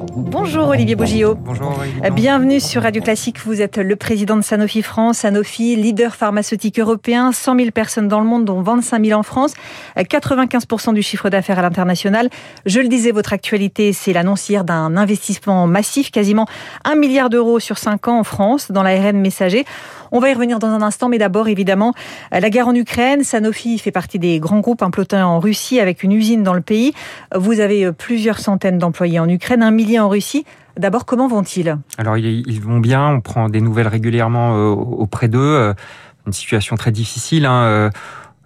Bonjour Olivier Bougillot. Bonjour. Bienvenue sur Radio Classique. Vous êtes le président de Sanofi France. Sanofi, leader pharmaceutique européen, 100 000 personnes dans le monde, dont 25 000 en France, 95% du chiffre d'affaires à l'international. Je le disais, votre actualité, c'est l'annonce hier d'un investissement massif, quasiment 1 milliard d'euros sur 5 ans en France, dans l'ARN messager. On va y revenir dans un instant, mais d'abord, évidemment, la guerre en Ukraine. Sanofi fait partie des grands groupes implantés en Russie avec une usine dans le pays. Vous avez plusieurs centaines d'employés en Ukraine, un en Russie. D'abord, comment vont-ils? Alors, ils vont bien. On prend des nouvelles régulièrement euh, auprès d'eux. Euh, une situation très difficile. Hein.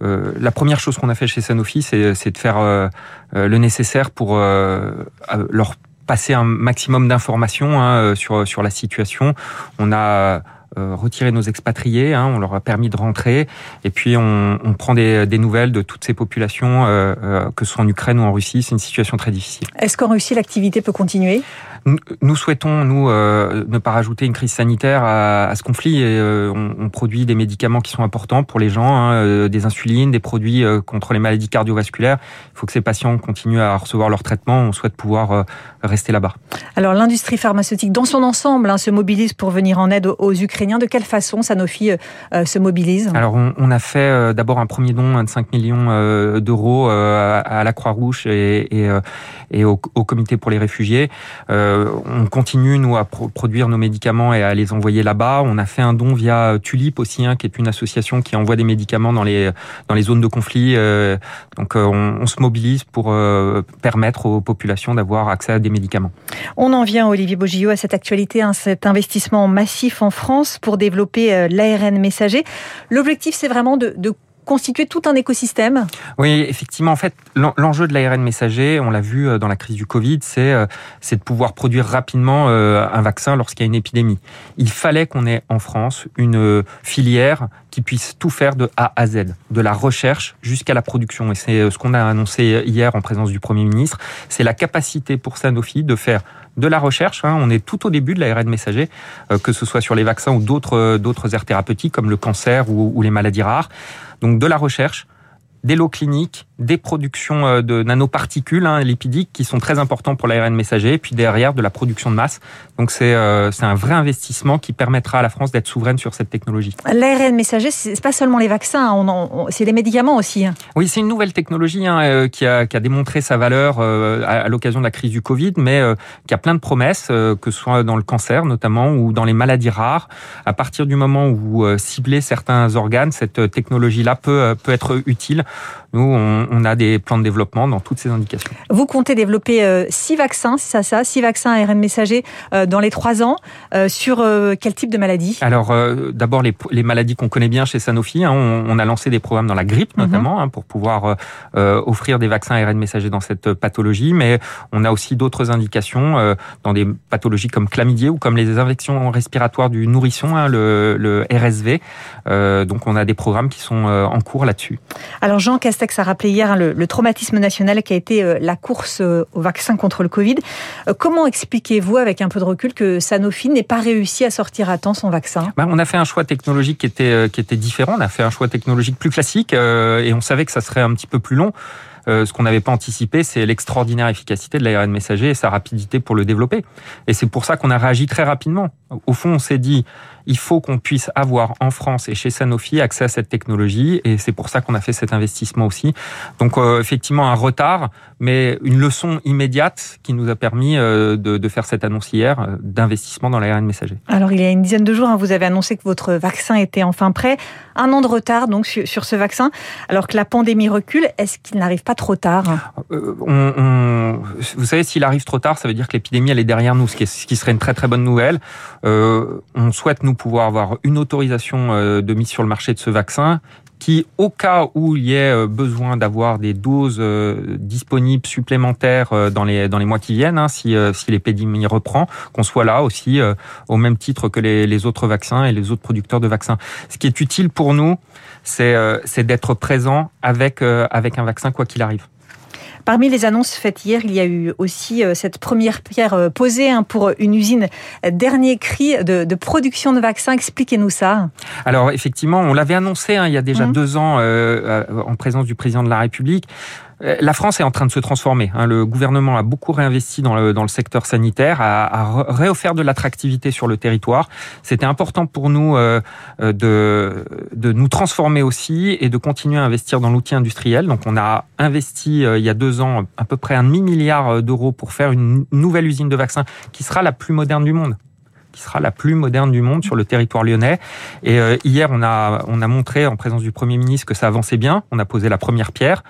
Euh, la première chose qu'on a fait chez Sanofi, c'est de faire le nécessaire pour leur passer un maximum d'informations hein, sur sur la situation. On a euh, retirer nos expatriés, hein, on leur a permis de rentrer, et puis on, on prend des, des, nouvelles de toutes ces populations, euh, euh, que ce soit en Ukraine ou en Russie. C'est une situation très difficile. Est-ce qu'en Russie l'activité peut continuer? Nous, souhaitons, nous, euh, ne pas rajouter une crise sanitaire à, à ce conflit. Et, euh, on, on, produit des médicaments qui sont importants pour les gens, hein, euh, des insulines, des produits contre les maladies cardiovasculaires. Il faut que ces patients continuent à recevoir leur traitement. On souhaite pouvoir rester là-bas. Alors, l'industrie pharmaceutique, dans son ensemble, hein, se mobilise pour venir en aide aux, Ukrainiens. De quelle façon Sanofi se mobilise? Alors, on, on, a fait d'abord un premier don de 5 millions d'euros à, la Croix-Rouge et, et, et au, au, Comité pour les réfugiés. Euh, on continue nous à produire nos médicaments et à les envoyer là-bas. On a fait un don via Tulip aussi, hein, qui est une association qui envoie des médicaments dans les dans les zones de conflit. Euh, donc euh, on, se mobilise pour permettre aux populations d'avoir accès à des médicaments. On en vient, Olivier Bogillot, à cette actualité, hein, cet investissement massif en France pour développer l'ARN messager. L'objectif, c'est vraiment de, de constituer tout un écosystème Oui, effectivement. En fait, l'enjeu de l'ARN messager, on l'a vu euh, dans la crise du Covid, c'est euh, de pouvoir produire rapidement euh, un vaccin lorsqu'il y a une épidémie. Il fallait qu'on ait en France une filière qui puisse tout faire de A à Z, de la recherche jusqu'à la production. Et c'est ce qu'on a annoncé hier en présence du Premier ministre. C'est la capacité pour Sanofi de faire de la recherche. Hein. On est tout au début de l'ARN messager, que ce soit sur les vaccins ou d'autres aires thérapeutiques comme le cancer ou les maladies rares. Donc de la recherche, des lots cliniques, des productions euh, de nanoparticules hein, lipidiques qui sont très importants pour l'ARN messager, et puis derrière de la production de masse. Donc c'est euh, c'est un vrai investissement qui permettra à la France d'être souveraine sur cette technologie. L'ARN messager, c'est pas seulement les vaccins, hein, on, c'est les médicaments aussi. Hein. Oui, c'est une nouvelle technologie hein, euh, qui, a, qui a démontré sa valeur à, l'occasion de la crise du Covid, mais qui a plein de promesses, que ce soit dans le cancer notamment ou dans les maladies rares. À partir du moment où vous ciblez certains organes, cette technologie-là peut, peut être utile. Nous, on, on, a des plans de développement dans toutes ces indications. Vous comptez développer euh, six vaccins, c'est ça, ça, six vaccins ARN messager euh, dans les trois ans. Euh, sur quel type de maladie? Alors, d'abord les, les, maladies qu'on connaît bien chez Sanofi. Hein, on, on, a lancé des programmes dans la grippe mhm. notamment hein, pour pouvoir offrir des vaccins ARN messager dans cette pathologie, mais on a aussi d'autres indications dans des pathologies comme chlamydia ou comme les infections respiratoires du nourrisson, hein, le, le, RSV. donc, on a des programmes qui sont en cours là-dessus. Alors, Jean Castex a rappelé hier le, le, traumatisme national qui a été euh, la course euh, au vaccin contre le Covid. Euh, comment expliquez-vous, avec un peu de recul, que Sanofi n'ait pas réussi à sortir à temps son vaccin? Bah, On a fait un choix technologique qui était, qui était différent. On a fait un choix technologique plus classique et on savait que ça serait un petit peu plus long. ce qu'on n'avait pas anticipé, c'est l'extraordinaire efficacité de l'ARN messager et sa rapidité pour le développer. Et c'est pour ça qu'on a réagi très rapidement. Au fond, on s'est dit, il faut qu'on puisse avoir en France et chez Sanofi accès à cette technologie et c'est pour ça qu'on a fait cet investissement aussi. Donc euh, effectivement un retard, mais une leçon immédiate qui nous a permis euh, de, de, faire cette annonce hier euh, d'investissement dans l'ARN messager. Alors il y a une dizaine de jours, hein, vous avez annoncé que votre vaccin était enfin prêt. Un an de retard donc sur, sur ce vaccin, alors que la pandémie recule. Est-ce qu'il n'arrive pas trop tard on, on, Vous savez, s'il arrive trop tard, ça veut dire que l'épidémie elle est derrière nous, ce qui, est, ce qui serait une très très bonne nouvelle. On souhaite nous pouvoir avoir une autorisation euh, de mise sur le marché de ce vaccin qui, au cas où il y ait euh, besoin d'avoir des doses euh, disponibles supplémentaires dans les dans les mois qui viennent, hein, si, si l'épidémie reprend, qu'on soit là aussi au même titre que les, les autres vaccins et les autres producteurs de vaccins. Ce qui est utile pour nous, c'est c'est d'être présent avec avec un vaccin quoi qu'il arrive. Parmi les annonces faites hier, il y a eu aussi euh, cette première pierre euh, posée hein, pour une usine dernier cri de, production de vaccins. Expliquez-nous ça. Alors effectivement, on l'avait annoncé hein, il y a déjà mmh. deux ans euh, en présence du président de la République. Euh, la France est en train de se transformer. Hein. Le gouvernement a beaucoup réinvesti dans le, dans le secteur sanitaire, a, a réoffert de l'attractivité sur le territoire. C'était important pour nous euh, euh, de, de nous transformer aussi et de continuer à investir dans l'outil industriel. Donc on a investi il y a deux ans à peu près un demi-milliard d'euros pour faire une nouvelle usine de vaccins qui sera la plus moderne du monde qui sera la plus moderne du monde sur le territoire lyonnais. Et euh, hier, on a, on a montré en présence du Premier ministre que ça avançait bien. On a posé la première pierre.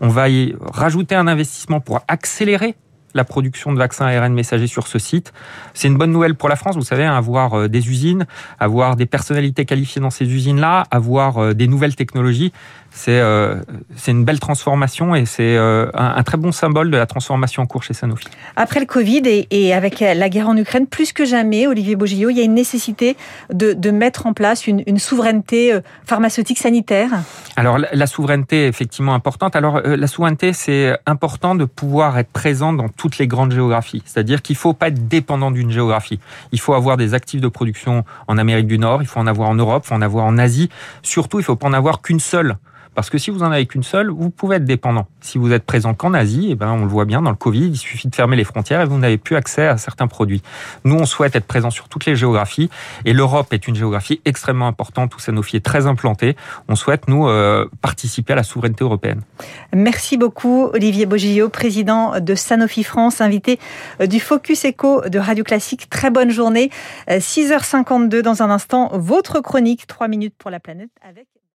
On va y rajouter un investissement pour accélérer la production de vaccins ARN messagers sur ce site. C'est une bonne nouvelle pour la France, vous savez, hein, avoir euh, des usines, avoir des personnalités qualifiées dans ces usines-là, avoir euh, des nouvelles technologies. C'est euh, une belle transformation et c'est un, un, très bon symbole de la transformation en cours chez Sanofi. Après le Covid et, et avec la guerre en Ukraine, plus que jamais, Olivier Bogillot, il y a une nécessité de, de mettre en place une, une souveraineté pharmaceutique sanitaire Alors la, la souveraineté est effectivement importante. Alors la souveraineté, c'est important de pouvoir être présent dans tout toutes les grandes géographies. C'est-à-dire qu'il ne faut pas être dépendant d'une géographie. Il faut avoir des actifs de production en Amérique du Nord, il faut en avoir en Europe, il faut en avoir en Asie. Surtout, il ne faut pas en avoir qu'une seule. Parce que si vous en avez qu'une seule, vous pouvez être dépendant. Si vous êtes présent qu'en Asie, eh ben, on le voit bien dans le Covid, il suffit de fermer les frontières et vous n'avez plus accès à certains produits. Nous, on souhaite être présent sur toutes les géographies et l'Europe est une géographie extrêmement importante où Sanofi est très implanté. On souhaite, nous, euh, participer à la souveraineté européenne. Merci beaucoup, Olivier Bogillot, président de Sanofi France, invité euh, du Focus Echo de Radio Classique. Très bonne journée. 6h52 euh, dans un instant, votre chronique, 3 minutes pour la planète avec